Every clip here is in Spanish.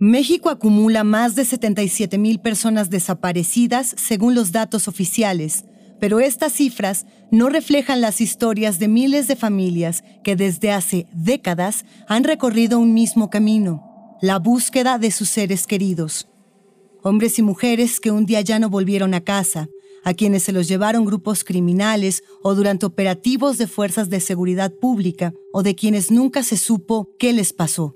México acumula más de 77 mil personas desaparecidas según los datos oficiales, pero estas cifras no reflejan las historias de miles de familias que desde hace décadas han recorrido un mismo camino, la búsqueda de sus seres queridos. Hombres y mujeres que un día ya no volvieron a casa, a quienes se los llevaron grupos criminales o durante operativos de fuerzas de seguridad pública, o de quienes nunca se supo qué les pasó.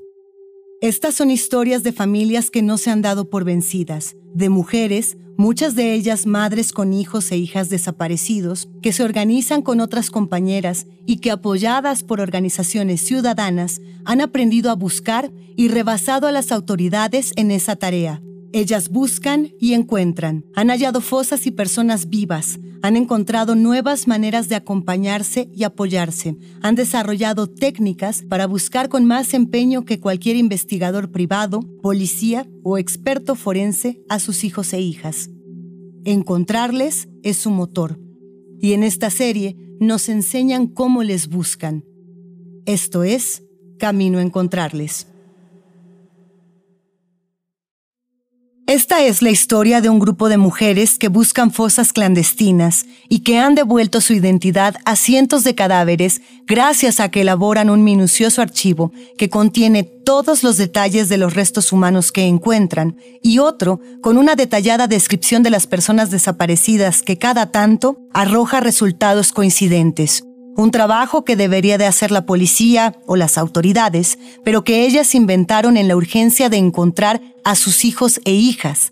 Estas son historias de familias que no se han dado por vencidas, de mujeres, muchas de ellas madres con hijos e hijas desaparecidos, que se organizan con otras compañeras y que apoyadas por organizaciones ciudadanas han aprendido a buscar y rebasado a las autoridades en esa tarea, ellas buscan y encuentran, han hallado fosas y personas vivas, han encontrado nuevas maneras de acompañarse y apoyarse, han desarrollado técnicas para buscar con más empeño que cualquier investigador privado, policía o experto forense a sus hijos e hijas. Encontrarles es su motor. Y en esta serie nos enseñan cómo les buscan. Esto es Camino a Encontrarles. Esta es la historia de un grupo de mujeres que buscan fosas clandestinas y que han devuelto su identidad a cientos de cadáveres gracias a que elaboran un minucioso archivo que contiene todos los detalles de los restos humanos que encuentran y otro con una detallada descripción de las personas desaparecidas que cada tanto arroja resultados coincidentes un trabajo que debería de hacer la policía o las autoridades, pero que ellas inventaron en la urgencia de encontrar a sus hijos e hijas.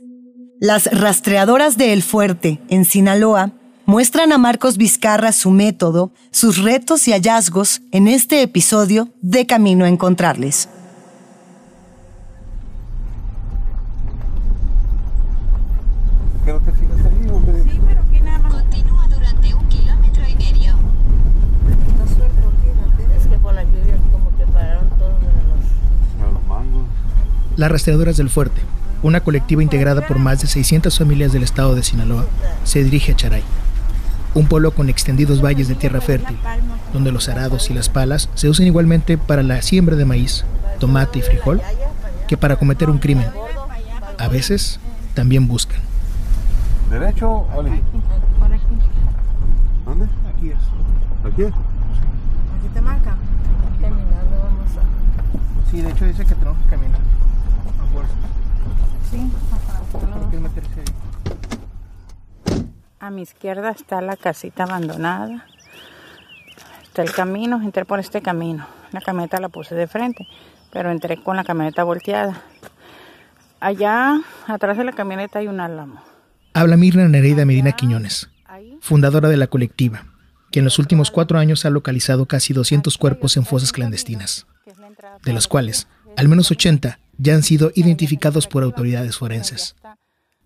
Las rastreadoras de El Fuerte, en Sinaloa, muestran a Marcos Vizcarra su método, sus retos y hallazgos en este episodio de Camino a Encontrarles. Las Rastreadoras del Fuerte, una colectiva integrada por más de 600 familias del estado de Sinaloa, se dirige a Charay, un pueblo con extendidos valles de tierra fértil, donde los arados y las palas se usan igualmente para la siembra de maíz, tomate y frijol que para cometer un crimen. A veces también buscan. ¿Derecho, Oli? Por aquí. ¿Dónde? Aquí es. ¿Aquí? Aquí te marca. Caminando vamos a... Sí, de hecho dice que tenemos que caminar. A mi izquierda está la casita abandonada. Está el camino, entré por este camino. La camioneta la puse de frente, pero entré con la camioneta volteada. Allá, atrás de la camioneta hay un álamo. Habla Mirna Nereida Medina Quiñones, fundadora de la colectiva, que en los últimos cuatro años ha localizado casi 200 cuerpos en fosas clandestinas, de los cuales al menos 80 ya han sido identificados por autoridades forenses.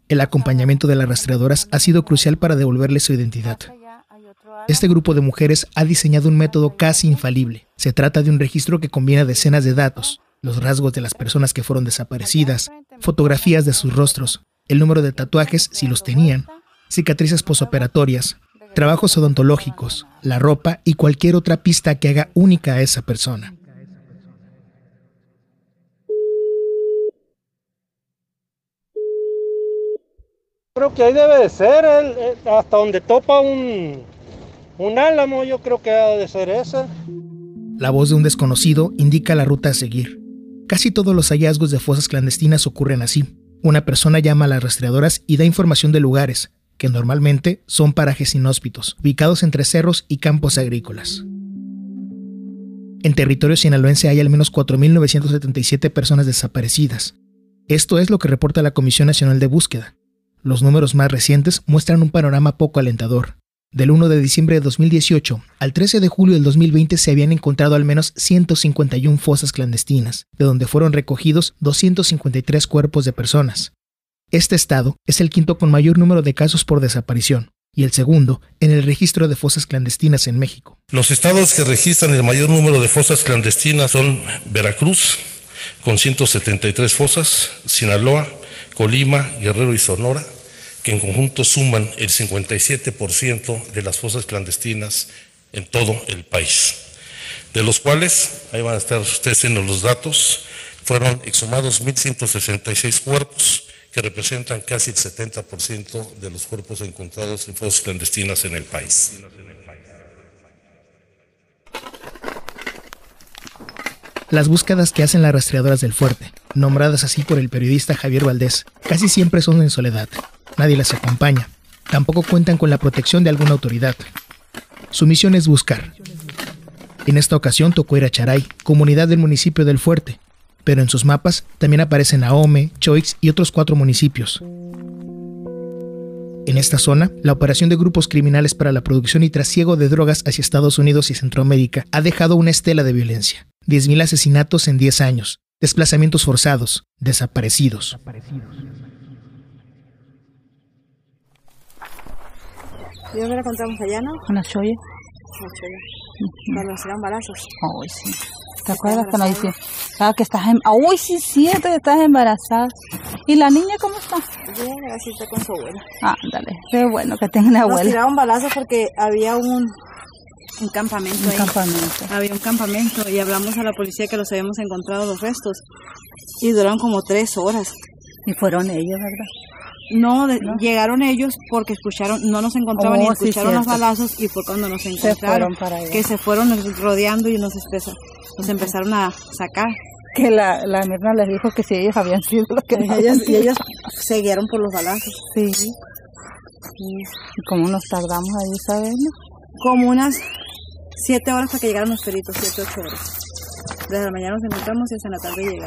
El acompañamiento de las rastreadoras ha sido crucial para devolverles su identidad. Este grupo de mujeres ha diseñado un método casi infalible. Se trata de un registro que combina decenas de datos, los rasgos de las personas que fueron desaparecidas, fotografías de sus rostros, el número de tatuajes si los tenían, cicatrices posoperatorias, trabajos odontológicos, la ropa y cualquier otra pista que haga única a esa persona. Creo que ahí debe de ser, hasta donde topa un, un álamo, yo creo que ha de ser ese. La voz de un desconocido indica la ruta a seguir. Casi todos los hallazgos de fosas clandestinas ocurren así. Una persona llama a las rastreadoras y da información de lugares, que normalmente son parajes inhóspitos, ubicados entre cerros y campos agrícolas. En territorio sinaloense hay al menos 4.977 personas desaparecidas. Esto es lo que reporta la Comisión Nacional de Búsqueda, los números más recientes muestran un panorama poco alentador. Del 1 de diciembre de 2018 al 13 de julio del 2020 se habían encontrado al menos 151 fosas clandestinas, de donde fueron recogidos 253 cuerpos de personas. Este estado es el quinto con mayor número de casos por desaparición, y el segundo en el registro de fosas clandestinas en México. Los estados que registran el mayor número de fosas clandestinas son Veracruz, con 173 fosas, Sinaloa, Colima, Guerrero y Sonora, que en conjunto suman el 57% de las fosas clandestinas en todo el país, de los cuales, ahí van a estar ustedes en los datos, fueron exhumados 1.166 cuerpos, que representan casi el 70% de los cuerpos encontrados en fosas clandestinas en el país. Las búsquedas que hacen las rastreadoras del fuerte, nombradas así por el periodista Javier Valdés, casi siempre son en soledad. Nadie las acompaña. Tampoco cuentan con la protección de alguna autoridad. Su misión es buscar. En esta ocasión tocó ir a Charay, comunidad del municipio del Fuerte, pero en sus mapas también aparecen Ahome, Choix y otros cuatro municipios. En esta zona, la operación de grupos criminales para la producción y trasiego de drogas hacia Estados Unidos y Centroamérica ha dejado una estela de violencia. 10.000 asesinatos en 10 años, desplazamientos forzados, desaparecidos. ¿Y dónde la encontramos allá, no? Una choya. Una choya. Cuando nos tiraron balazos. Ay, sí. ¿Te acuerdas que nos dice? Ah, que estás en... Uy, sí, cierto que estás embarazada. ¿Y la niña cómo está? Bien, así está con su abuela. Ah, dale. Qué bueno que tenga una Nos abuela. tiraron balazos porque había un, un campamento Un ahí. campamento. Había un campamento y hablamos a la policía que los habíamos encontrado los restos. Y duraron como tres horas. Y fueron ellos, ¿verdad? No, de- llegaron ellos porque escucharon, no nos encontraban Oh, y sí, escucharon los balazos y fue cuando nos encontraron. fueron para allá. que se fueron rodeando y nos, empezó- nos empezaron a sacar. Que la, la Mirna les dijo que si ellos habían sido los que Y ellos, y ellos seguieron por los balazos. Sí. ¿Y cómo nos tardamos ahí, sabes? Como unas siete horas para que llegaran los peritos, siete, ocho horas. Desde la mañana nos encontramos y hasta la tarde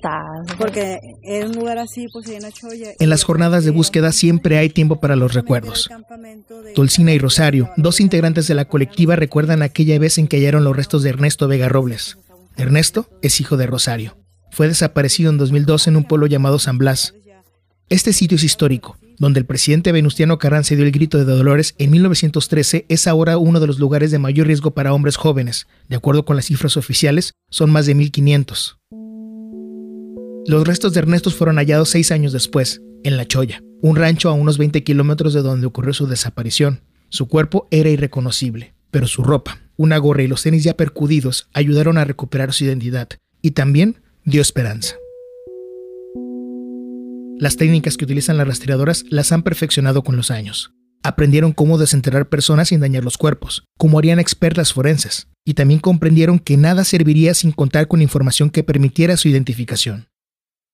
tarde. Porque era un lugar así, pues hay una cholla. En las jornadas de búsqueda siempre hay tiempo para los recuerdos. Dulcina y Rosario, dos integrantes de la colectiva, recuerdan aquella vez en que hallaron los restos de Ernesto Vega Robles. Ernesto es hijo de Rosario. Fue desaparecido en 2012 en un pueblo llamado San Blas. Este sitio es histórico, donde el presidente Venustiano Carranza dio el grito de Dolores en 1913, es ahora uno de los lugares de mayor riesgo para hombres jóvenes. De acuerdo con las cifras oficiales, son más de 1.500. Los restos de Ernesto fueron hallados seis años después, en La Choya, un rancho a unos 20 kilómetros de donde ocurrió su desaparición. Su cuerpo era irreconocible, pero su ropa, una gorra y los tenis ya percudidos ayudaron a recuperar su identidad y también dio esperanza. Las técnicas que utilizan las rastreadoras las han perfeccionado con los años. Aprendieron cómo desenterrar personas sin dañar los cuerpos, como harían expertas forenses, y también comprendieron que nada serviría sin contar con información que permitiera su identificación.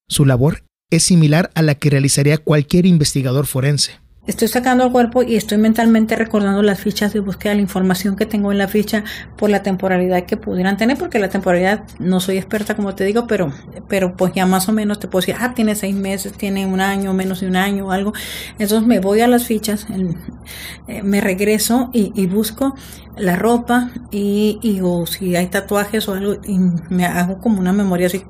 Su labor es similar a la que realizaría cualquier investigador forense. Estoy sacando el cuerpo y estoy mentalmente recordando las fichas de búsqueda, la información que tengo en la ficha por la temporalidad que pudieran tener, porque la temporalidad no soy experta como te digo, pero, pero pues ya más o menos te puedo decir, ah, tiene seis meses, tiene un año, menos de un año algo. Entonces me voy a las fichas, eh, me regreso y, y busco la ropa y, y o si hay tatuajes o algo y me hago como una memoria así.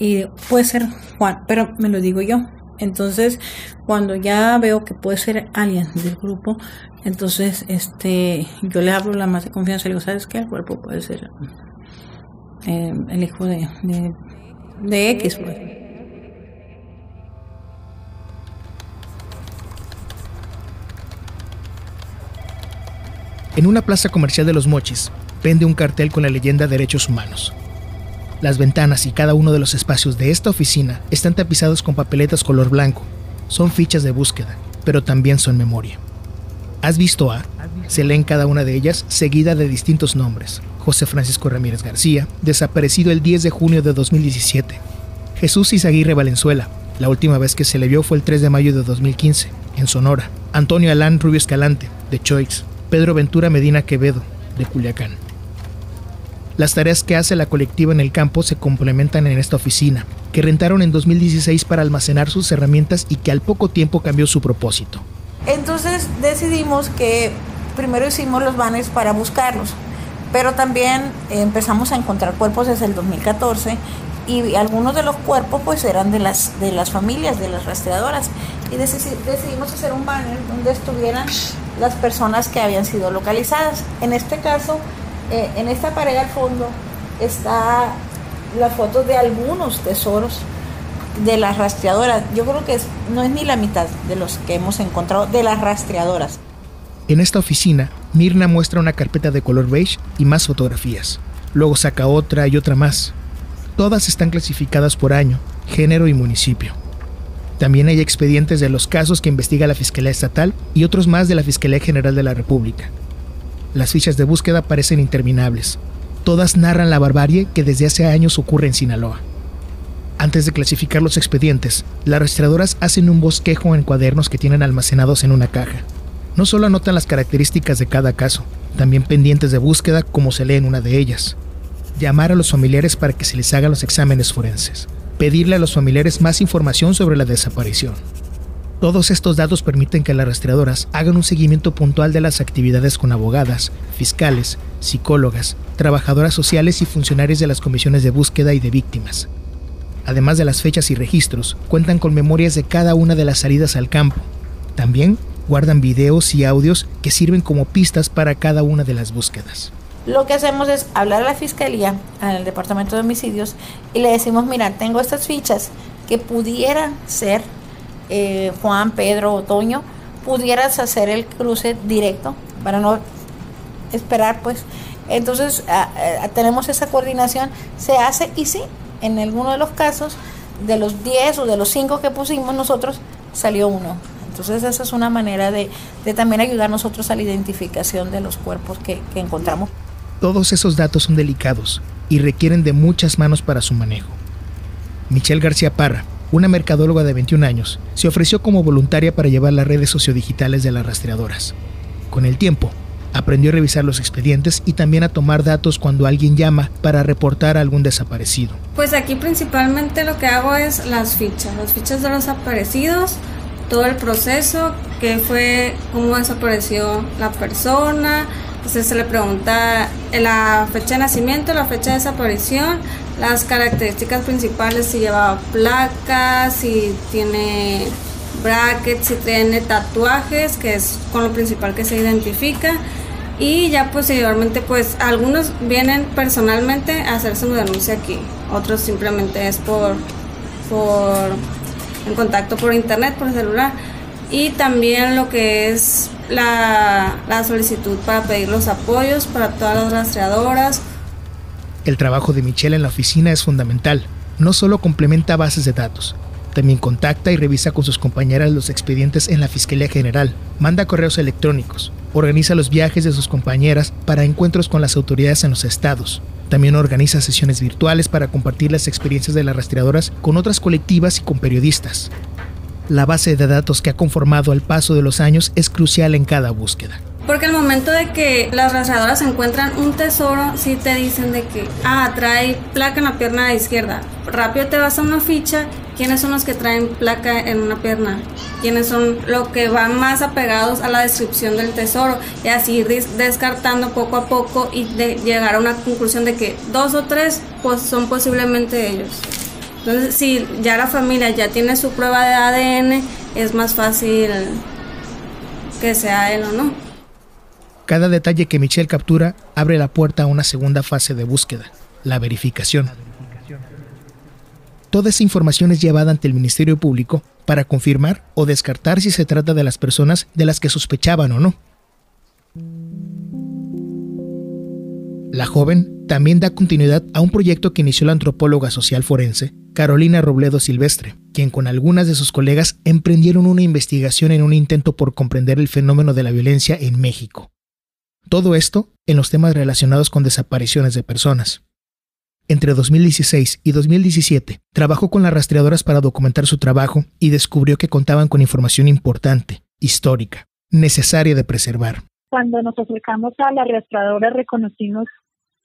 Y puede ser Juan, pero me lo digo yo. Entonces, cuando ya veo que puede ser alguien del grupo, entonces este yo le hablo la más de confianza, le digo, ¿sabes qué? El cuerpo puede ser eh, el hijo de, de, de X. pues". En una plaza comercial de Los Mochis, pende un cartel con la leyenda Derechos Humanos. Las ventanas y cada uno de los espacios de esta oficina están tapizados con papeletas color blanco. Son fichas de búsqueda, pero también son memoria. ¿Has visto a? Se lee en cada una de ellas seguida de distintos nombres. José Francisco Ramírez García, desaparecido el 10 de junio de 2017. Jesús Izaguirre Valenzuela, la última vez que se le vio fue el 3 de mayo de 2015, en Sonora. Antonio Alán Rubio Escalante, de Choix. Pedro Ventura Medina Quevedo, de Culiacán. Las tareas que hace la colectiva en el campo se complementan en esta oficina, que rentaron en 2016 para almacenar sus herramientas y que al poco tiempo cambió su propósito. Entonces decidimos que primero hicimos los banners para buscarlos, pero también empezamos a encontrar cuerpos desde el 2014 y algunos de los cuerpos pues eran de las de las familias, de las rastreadoras y deci- decidimos hacer un banner donde estuvieran las personas que habían sido localizadas. En este caso, eh, en esta pared al fondo está la foto de algunos tesoros de las rastreadoras. Yo creo que no es ni la mitad de los que hemos encontrado de las rastreadoras. En esta oficina, Mirna muestra una carpeta de color beige y más fotografías. Luego saca otra y otra más. Todas están clasificadas por año, género y municipio. También hay expedientes de los casos que investiga la Fiscalía Estatal y otros más de la Fiscalía General de la República. Las fichas de búsqueda parecen interminables. Todas narran la barbarie que desde hace años ocurre en Sinaloa. Antes de clasificar los expedientes, las registradoras hacen un bosquejo en cuadernos que tienen almacenados en una caja. No solo anotan las características de cada caso, también pendientes de búsqueda como se lee en una de ellas. Llamar a los familiares para que se les hagan los exámenes forenses. Pedirle a los familiares más información sobre la desaparición. Todos estos datos permiten que las rastreadoras hagan un seguimiento puntual de las actividades con abogadas, fiscales, psicólogas, trabajadoras sociales y funcionarios de las comisiones de búsqueda y de víctimas, Además de las fechas y registros, cuentan con memorias de cada una de las salidas al campo. También guardan videos y audios que sirven como pistas para cada una de las búsquedas. Lo que hacemos es hablar a la fiscalía, al departamento de homicidios, y le decimos, mira, tengo estas fichas que pudieran ser eh, Juan, Pedro, Otoño, pudieras hacer el cruce directo para no esperar, pues. Entonces tenemos esa coordinación, se hace y sí, en alguno de los casos, de los 10 o de los 5 que pusimos nosotros, salió uno. Entonces esa es una manera de, también ayudar nosotros a la identificación de los cuerpos que, que encontramos. Todos esos datos son delicados y requieren de muchas manos para su manejo. Michelle García Parra, una mercadóloga de 21 años, se ofreció como voluntaria para llevar las redes sociodigitales de las rastreadoras. Con el tiempo, aprendió a revisar los expedientes y también a tomar datos cuando alguien llama para reportar a algún desaparecido. Pues aquí principalmente lo que hago es las fichas, las fichas de los desaparecidos, todo el proceso, qué fue, cómo desapareció la persona, entonces se le pregunta la fecha de nacimiento, la fecha de desaparición, las características principales, si llevaba placas, si tiene brackets, si tiene tatuajes, que es con lo principal que se identifica, y ya posteriormente pues algunos vienen personalmente a hacerse una denuncia aquí, otros simplemente es por, por en contacto por internet, por celular y también lo que es la, la solicitud para pedir los apoyos para todas las rastreadoras. El trabajo de Michelle en la oficina es fundamental. No solo complementa bases de datos, también contacta y revisa con sus compañeras los expedientes en la Fiscalía General, manda correos electrónicos, organiza los viajes de sus compañeras para encuentros con las autoridades en los estados. También organiza sesiones virtuales para compartir las experiencias de las rastreadoras con otras colectivas y con periodistas. La base de datos que ha conformado al paso de los años es crucial en cada búsqueda. Porque al momento de que las rastreadoras encuentran un tesoro, sí te dicen de que, ah, trae placa en la pierna izquierda. Rápido te vas a una ficha, ¿quiénes son los que traen placa en una pierna? ¿Quiénes son los que van más apegados a la descripción del tesoro? Y así descartando poco a poco y llegar a una conclusión de que dos o tres pues, son posiblemente ellos. Entonces, si ya la familia ya tiene su prueba de ADN, es más fácil que sea él o no. Cada detalle que Michelle captura abre la puerta a una segunda fase de búsqueda, la verificación. Toda esa información es llevada ante el Ministerio Público para confirmar o descartar si se trata de las personas de las que sospechaban o no. La joven también da continuidad a un proyecto que inició la antropóloga social forense Carolina Robledo Silvestre, quien con algunas de sus colegas emprendieron una investigación en un intento por comprender el fenómeno de la violencia en México. Todo esto en los temas relacionados con desapariciones de personas. Entre 2016 y 2017, trabajó con las rastreadoras para documentar su trabajo y descubrió que contaban con información importante, histórica, necesaria de preservar. Cuando nos acercamos a la rastreadora reconocimos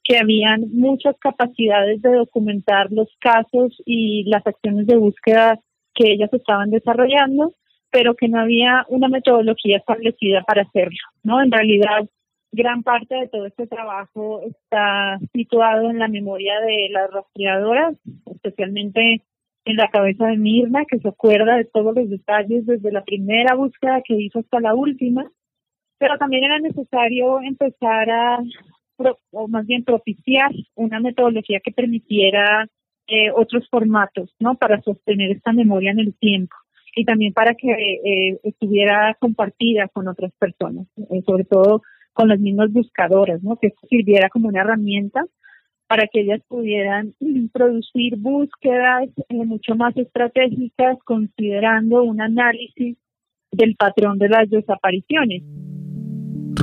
que habían muchas capacidades de documentar los casos y las acciones de búsqueda que ellas estaban desarrollando, pero que no había una metodología establecida para hacerlo, ¿no? En realidad gran parte de todo este trabajo está situado en la memoria de las rastreadoras, especialmente en la cabeza de Mirna, que se acuerda de todos los detalles desde la primera búsqueda que hizo hasta la última, pero también era necesario empezar a, o más bien propiciar una metodología que permitiera eh, otros formatos, ¿no? Para sostener esta memoria en el tiempo y también para que eh, estuviera compartida con otras personas, eh, sobre todo con las mismas buscadoras, ¿no? Que sirviera como una herramienta para que ellas pudieran producir búsquedas eh, mucho más estratégicas considerando un análisis del patrón de las desapariciones.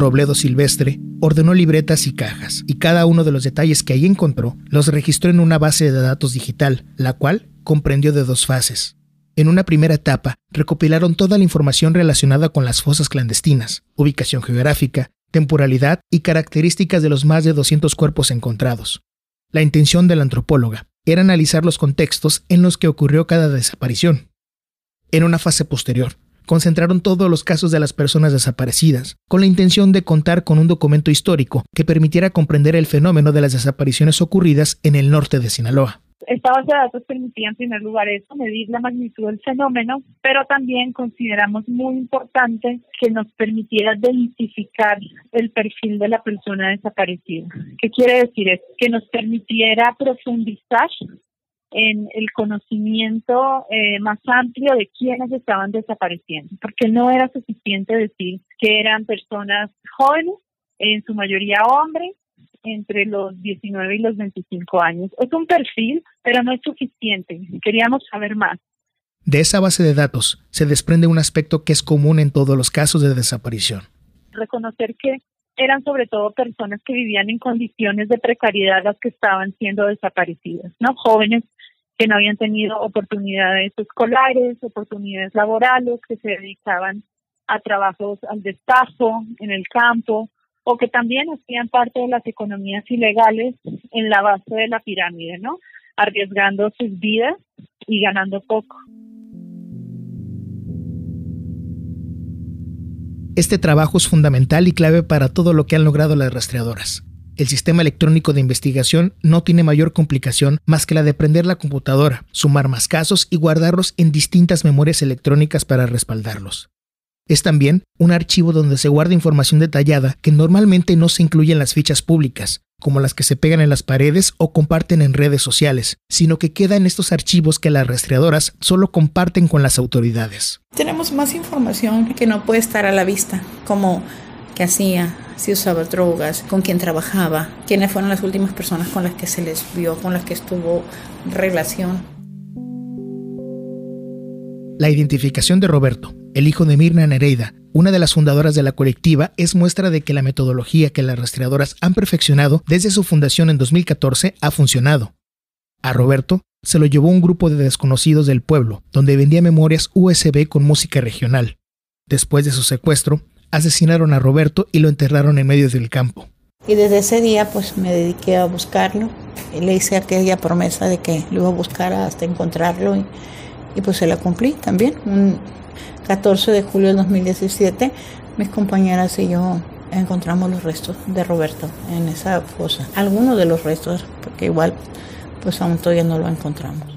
Robledo Silvestre ordenó libretas y cajas, y cada uno de los detalles que ahí encontró los registró en una base de datos digital, la cual comprendió de dos fases. En una primera etapa, recopilaron toda la información relacionada con las fosas clandestinas, ubicación geográfica, temporalidad y características de los más de 200 cuerpos encontrados. La intención de la antropóloga era analizar los contextos en los que ocurrió cada desaparición. En una fase posterior, concentraron todos los casos de las personas desaparecidas, con la intención de contar con un documento histórico que permitiera comprender el fenómeno de las desapariciones ocurridas en el norte de Sinaloa. Esta base de datos permitía en primer lugar eso, medir la magnitud del fenómeno, pero también consideramos muy importante que nos permitiera identificar el perfil de la persona desaparecida. ¿Qué quiere decir? Que nos permitiera profundizar en el conocimiento eh, más amplio de quiénes estaban desapareciendo, porque no era suficiente decir que eran personas jóvenes, en su mayoría hombres, entre los 19 y los 25 años. Es un perfil, pero no es suficiente. Queríamos saber más. De esa base de datos se desprende un aspecto que es común en todos los casos de desaparición. Reconocer que eran sobre todo personas que vivían en condiciones de precariedad las que estaban siendo desaparecidas, ¿no? Jóvenes que no habían tenido oportunidades escolares, oportunidades laborales, que se dedicaban a trabajos al destajo, en el campo, o que también hacían parte de las economías ilegales en la base de la pirámide, ¿no? Arriesgando sus vidas y ganando poco. Este trabajo es fundamental y clave para todo lo que han logrado las rastreadoras. El sistema electrónico de investigación no tiene mayor complicación más que la de prender la computadora, sumar más casos y guardarlos en distintas memorias electrónicas para respaldarlos. Es también un archivo donde se guarda información detallada que normalmente no se incluye en las fichas públicas, como las que se pegan en las paredes o comparten en redes sociales, sino que queda en estos archivos que las rastreadoras solo comparten con las autoridades. Tenemos más información que no puede estar a la vista, como qué hacía, si usaba drogas, con quién trabajaba, quiénes fueron las últimas personas con las que se les vio, con las que estuvo relación. La identificación de Roberto, el hijo de Mirna Nereida, una de las fundadoras de la colectiva, es muestra de que la metodología que las rastreadoras han perfeccionado desde su fundación en 2014 ha funcionado. A Roberto se lo llevó un grupo de desconocidos del pueblo, donde vendía memorias USB con música regional. Después de su secuestro, asesinaron a Roberto y lo enterraron en medio del campo. Y desde ese día pues me dediqué a buscarlo. Y le hice aquella promesa de que lo iba a buscar hasta encontrarlo y, y pues se la cumplí también. Un 14 de julio de 2017 mis compañeras y yo encontramos los restos de Roberto en esa fosa. Algunos de los restos, porque igual pues aún todavía no lo encontramos.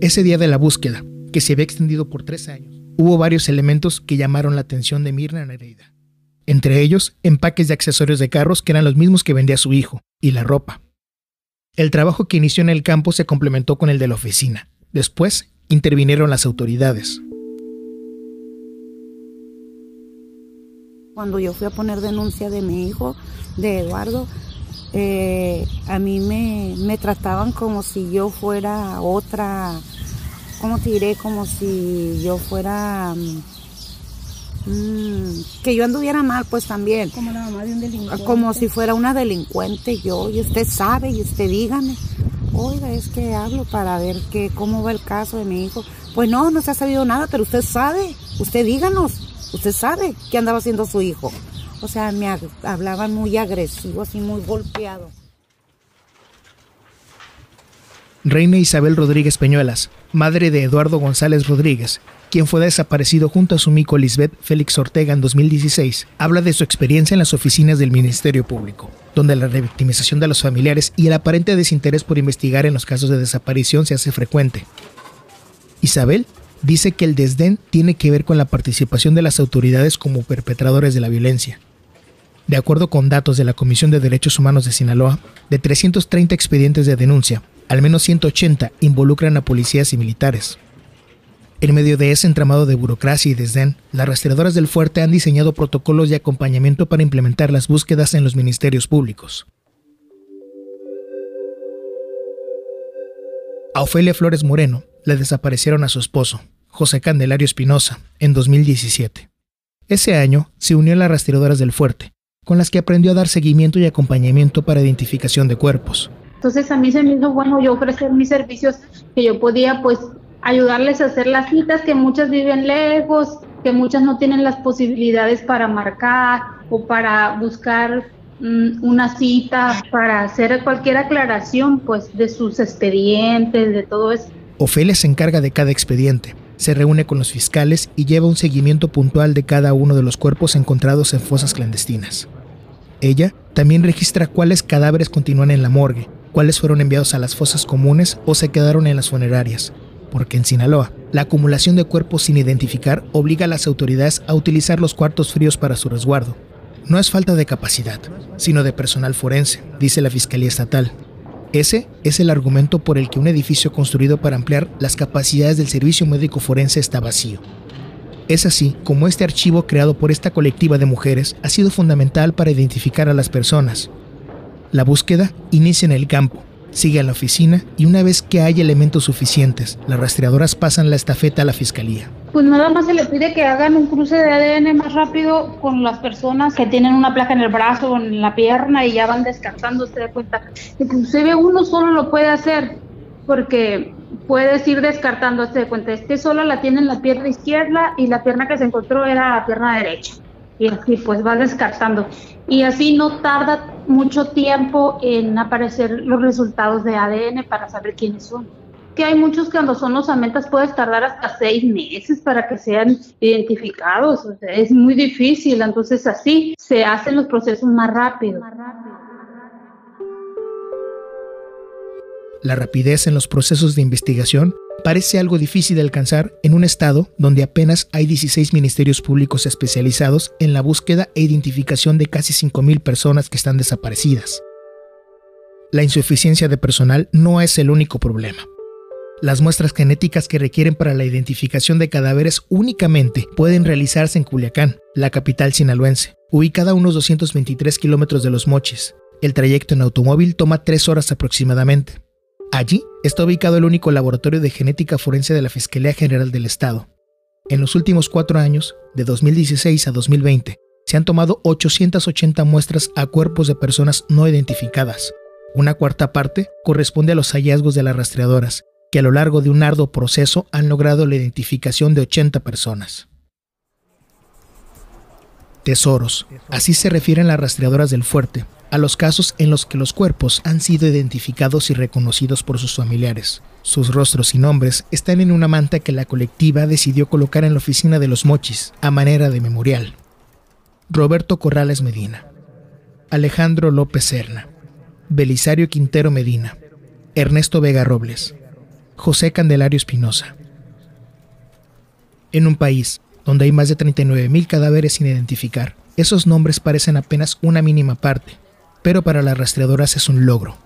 Ese día de la búsqueda, que se había extendido por tres años, hubo varios elementos que llamaron la atención de Mirna Nereida. Entre ellos, empaques de accesorios de carros que eran los mismos que vendía su hijo, y la ropa. El trabajo que inició en el campo se complementó con el de la oficina. Después, intervinieron las autoridades. Cuando yo fui a poner denuncia de mi hijo, de Eduardo, eh, a mí me, me trataban como si yo fuera otra ¿cómo te diré? Como si yo fuera... Mm, que yo anduviera mal, pues también. Como la mamá de un delincuente. Como si fuera una delincuente yo, y usted sabe, y usted dígame. Oiga, es que hablo para ver que, cómo va el caso de mi hijo. Pues no, no se ha sabido nada, pero usted sabe, usted díganos, usted sabe qué andaba haciendo su hijo. O sea, me hablaban muy agresivo, así muy golpeado. Reina Isabel Rodríguez Peñuelas, madre de Eduardo González Rodríguez, quien fue desaparecido junto a su mico Lisbeth Félix Ortega en 2016, habla de su experiencia en las oficinas del Ministerio Público, donde la revictimización de los familiares y el aparente desinterés por investigar en los casos de desaparición se hace frecuente. Isabel dice que el desdén tiene que ver con la participación de las autoridades como perpetradores de la violencia. De acuerdo con datos de la Comisión de Derechos Humanos de Sinaloa, de 330 expedientes de denuncia, al menos 180 involucran a policías y militares. En medio de ese entramado de burocracia y desdén, las rastreadoras del fuerte han diseñado protocolos de acompañamiento para implementar las búsquedas en los ministerios públicos. A Ofelia Flores Moreno le desaparecieron a su esposo, José Candelario Espinosa, en 2017. Ese año se unió a las rastreadoras del fuerte, con las que aprendió a dar seguimiento y acompañamiento para identificación de cuerpos. Entonces a mí se me hizo bueno yo ofrecer mis servicios que yo podía pues ayudarles a hacer las citas, que muchas viven lejos, que muchas no tienen las posibilidades para marcar o para buscar mm, una cita, para hacer cualquier aclaración pues de sus expedientes, de todo eso. Ofelia se encarga de cada expediente, se reúne con los fiscales y lleva un seguimiento puntual de cada uno de los cuerpos encontrados en fosas clandestinas. Ella también registra cuáles cadáveres continúan en la morgue, cuáles fueron enviados a las fosas comunes o se quedaron en las funerarias, porque en Sinaloa, la acumulación de cuerpos sin identificar obliga a las autoridades a utilizar los cuartos fríos para su resguardo. No es falta de capacidad, sino de personal forense, dice la Fiscalía Estatal. Ese es el argumento por el que un edificio construido para ampliar las capacidades del servicio médico forense está vacío. Es así como este archivo creado por esta colectiva de mujeres ha sido fundamental para identificar a las personas. La búsqueda inicia en el campo, sigue a la oficina y una vez que hay elementos suficientes, las rastreadoras pasan la estafeta a la fiscalía. Pues nada más se le pide que hagan un cruce de ADN más rápido con las personas que tienen una placa en el brazo o en la pierna y ya van descartando, se da cuenta. Inclusive uno solo lo puede hacer porque puedes ir descartando, se de cuenta, este solo la tiene en la pierna izquierda y la pierna que se encontró era la pierna derecha. Y así pues va descartando. Y así no tarda mucho tiempo en aparecer los resultados de ADN para saber quiénes son. Que hay muchos que cuando son osamentas puedes tardar hasta seis meses para que sean identificados. es muy difícil, entonces así se hacen los procesos más rápido. La rapidez en los procesos de investigación parece algo difícil de alcanzar en un estado donde apenas hay 16 ministerios públicos especializados en la búsqueda e identificación de casi 5.000 personas que están desaparecidas. La insuficiencia de personal no es el único problema. Las muestras genéticas que requieren para la identificación de cadáveres únicamente pueden realizarse en Culiacán, la capital sinaloense, ubicada a unos 223 kilómetros de los mochis. El trayecto en automóvil toma tres horas aproximadamente. Allí está ubicado el único laboratorio de genética forense de la Fiscalía General del Estado. En los últimos cuatro años, de 2016 a 2020, se han tomado 880 muestras a cuerpos de personas no identificadas. Una cuarta parte corresponde a los hallazgos de las rastreadoras, que a lo largo de un arduo proceso han logrado la identificación de 80 personas. Tesoros, así se refieren las rastreadoras del fuerte, a los casos en los que los cuerpos han sido identificados y reconocidos por sus familiares. Sus rostros y nombres están en una manta que la colectiva decidió colocar en la oficina de los mochis, a manera de memorial. Roberto Corrales Medina, Alejandro López Serna, Belisario Quintero Medina, Ernesto Vega Robles, José Candelario Espinosa. En un país donde hay más de 39.000 cadáveres sin identificar, esos nombres parecen apenas una mínima parte pero para las rastreadoras es un logro.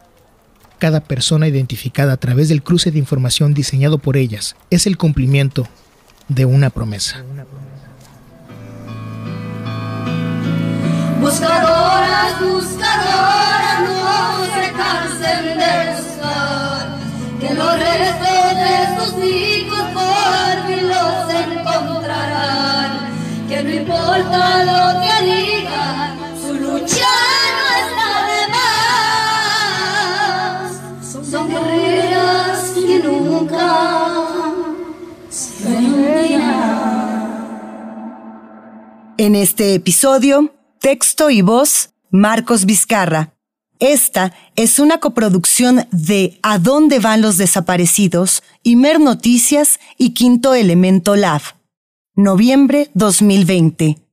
Cada persona identificada a través del cruce de información diseñado por ellas es el cumplimiento de una promesa. Buscadoras, importa lo que digan, su lucha En este episodio, texto y voz, Marcos Vizcarra. Esta es una coproducción de ¿A dónde van los desaparecidos? Imer Noticias y Quinto Elemento Lab. Noviembre 2020.